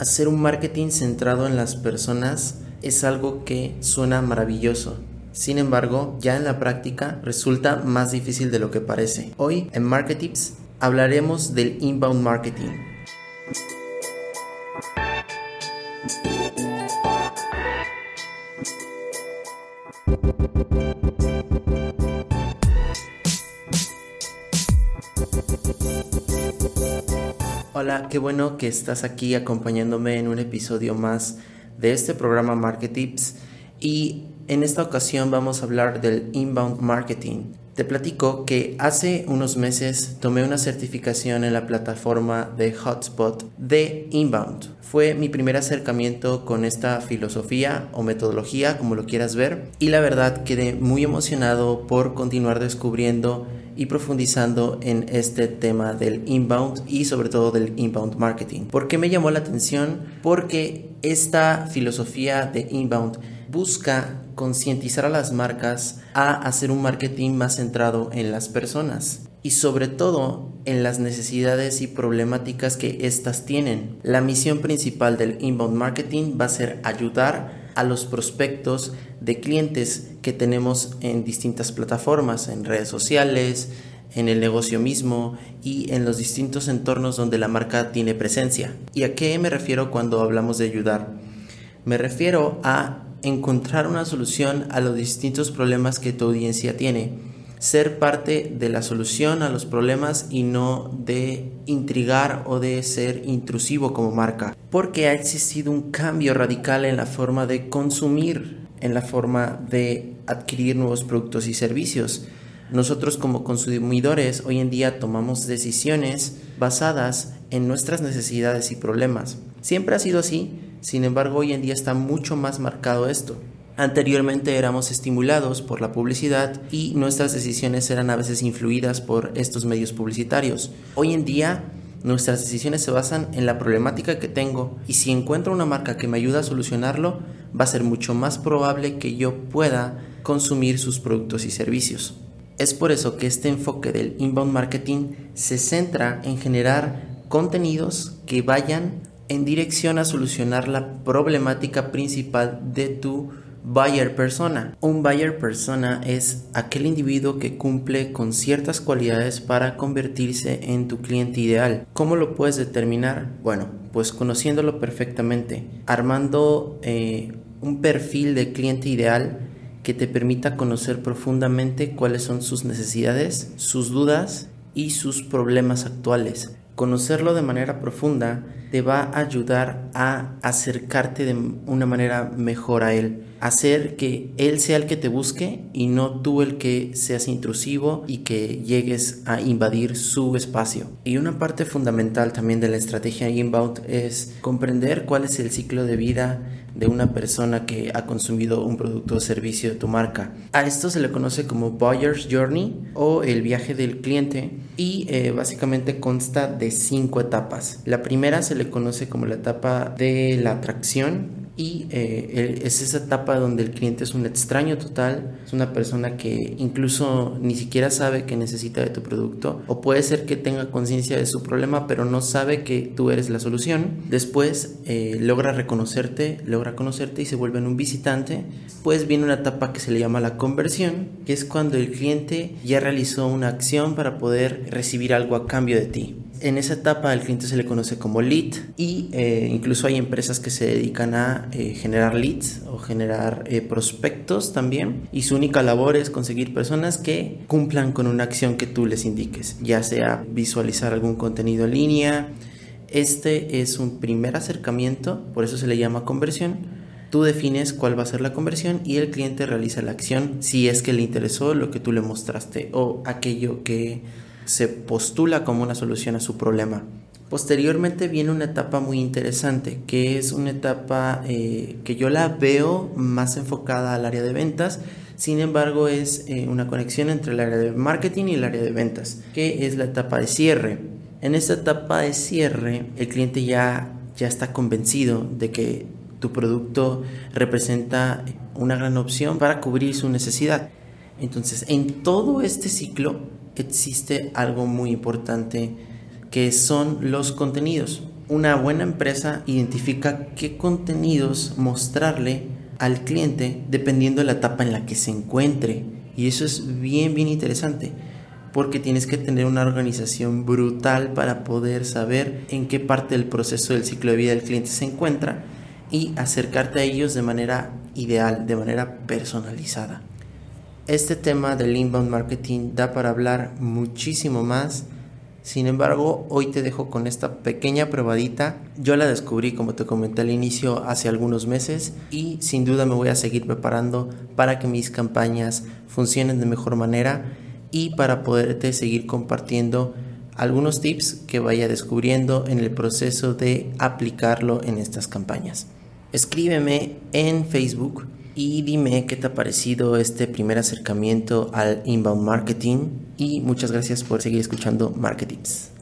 Hacer un marketing centrado en las personas es algo que suena maravilloso. Sin embargo, ya en la práctica resulta más difícil de lo que parece. Hoy en Marketips hablaremos del inbound marketing. Hola, qué bueno que estás aquí acompañándome en un episodio más de este programa Marketips y en esta ocasión vamos a hablar del inbound marketing. Te platico que hace unos meses tomé una certificación en la plataforma de Hotspot de Inbound. Fue mi primer acercamiento con esta filosofía o metodología, como lo quieras ver, y la verdad quedé muy emocionado por continuar descubriendo y profundizando en este tema del inbound y sobre todo del inbound marketing. ¿Por qué me llamó la atención? Porque esta filosofía de inbound busca concientizar a las marcas a hacer un marketing más centrado en las personas y sobre todo en las necesidades y problemáticas que éstas tienen. La misión principal del inbound marketing va a ser ayudar a los prospectos de clientes que tenemos en distintas plataformas, en redes sociales, en el negocio mismo y en los distintos entornos donde la marca tiene presencia. ¿Y a qué me refiero cuando hablamos de ayudar? Me refiero a encontrar una solución a los distintos problemas que tu audiencia tiene. Ser parte de la solución a los problemas y no de intrigar o de ser intrusivo como marca. Porque ha existido un cambio radical en la forma de consumir, en la forma de adquirir nuevos productos y servicios. Nosotros como consumidores hoy en día tomamos decisiones basadas en nuestras necesidades y problemas. Siempre ha sido así, sin embargo, hoy en día está mucho más marcado esto. Anteriormente éramos estimulados por la publicidad y nuestras decisiones eran a veces influidas por estos medios publicitarios. Hoy en día nuestras decisiones se basan en la problemática que tengo y si encuentro una marca que me ayuda a solucionarlo, va a ser mucho más probable que yo pueda consumir sus productos y servicios. Es por eso que este enfoque del inbound marketing se centra en generar contenidos que vayan en dirección a solucionar la problemática principal de tu buyer persona. Un buyer persona es aquel individuo que cumple con ciertas cualidades para convertirse en tu cliente ideal. ¿Cómo lo puedes determinar? Bueno, pues conociéndolo perfectamente, armando eh, un perfil de cliente ideal que te permita conocer profundamente cuáles son sus necesidades, sus dudas y sus problemas actuales. Conocerlo de manera profunda te va a ayudar a acercarte de una manera mejor a Él. Hacer que Él sea el que te busque y no tú el que seas intrusivo y que llegues a invadir su espacio. Y una parte fundamental también de la estrategia inbound es comprender cuál es el ciclo de vida de una persona que ha consumido un producto o servicio de tu marca. A esto se le conoce como Buyer's Journey o el viaje del cliente y eh, básicamente consta de cinco etapas. La primera se le conoce como la etapa de la atracción, y eh, es esa etapa donde el cliente es un extraño total, es una persona que incluso ni siquiera sabe que necesita de tu producto o puede ser que tenga conciencia de su problema pero no sabe que tú eres la solución. Después eh, logra reconocerte, logra conocerte y se vuelve un visitante. Pues viene una etapa que se le llama la conversión, que es cuando el cliente ya realizó una acción para poder recibir algo a cambio de ti. En esa etapa el cliente se le conoce como lead y eh, incluso hay empresas que se dedican a eh, generar leads o generar eh, prospectos también y su única labor es conseguir personas que cumplan con una acción que tú les indiques, ya sea visualizar algún contenido en línea. Este es un primer acercamiento, por eso se le llama conversión. Tú defines cuál va a ser la conversión y el cliente realiza la acción si es que le interesó lo que tú le mostraste o aquello que se postula como una solución a su problema. Posteriormente viene una etapa muy interesante, que es una etapa eh, que yo la veo más enfocada al área de ventas, sin embargo es eh, una conexión entre el área de marketing y el área de ventas, que es la etapa de cierre. En esta etapa de cierre, el cliente ya, ya está convencido de que tu producto representa una gran opción para cubrir su necesidad. Entonces, en todo este ciclo, existe algo muy importante que son los contenidos. Una buena empresa identifica qué contenidos mostrarle al cliente dependiendo de la etapa en la que se encuentre. Y eso es bien, bien interesante porque tienes que tener una organización brutal para poder saber en qué parte del proceso del ciclo de vida del cliente se encuentra y acercarte a ellos de manera ideal, de manera personalizada. Este tema del inbound marketing da para hablar muchísimo más. Sin embargo, hoy te dejo con esta pequeña probadita. Yo la descubrí, como te comenté al inicio, hace algunos meses y sin duda me voy a seguir preparando para que mis campañas funcionen de mejor manera y para poderte seguir compartiendo algunos tips que vaya descubriendo en el proceso de aplicarlo en estas campañas. Escríbeme en Facebook y dime qué te ha parecido este primer acercamiento al inbound marketing y muchas gracias por seguir escuchando Marketips.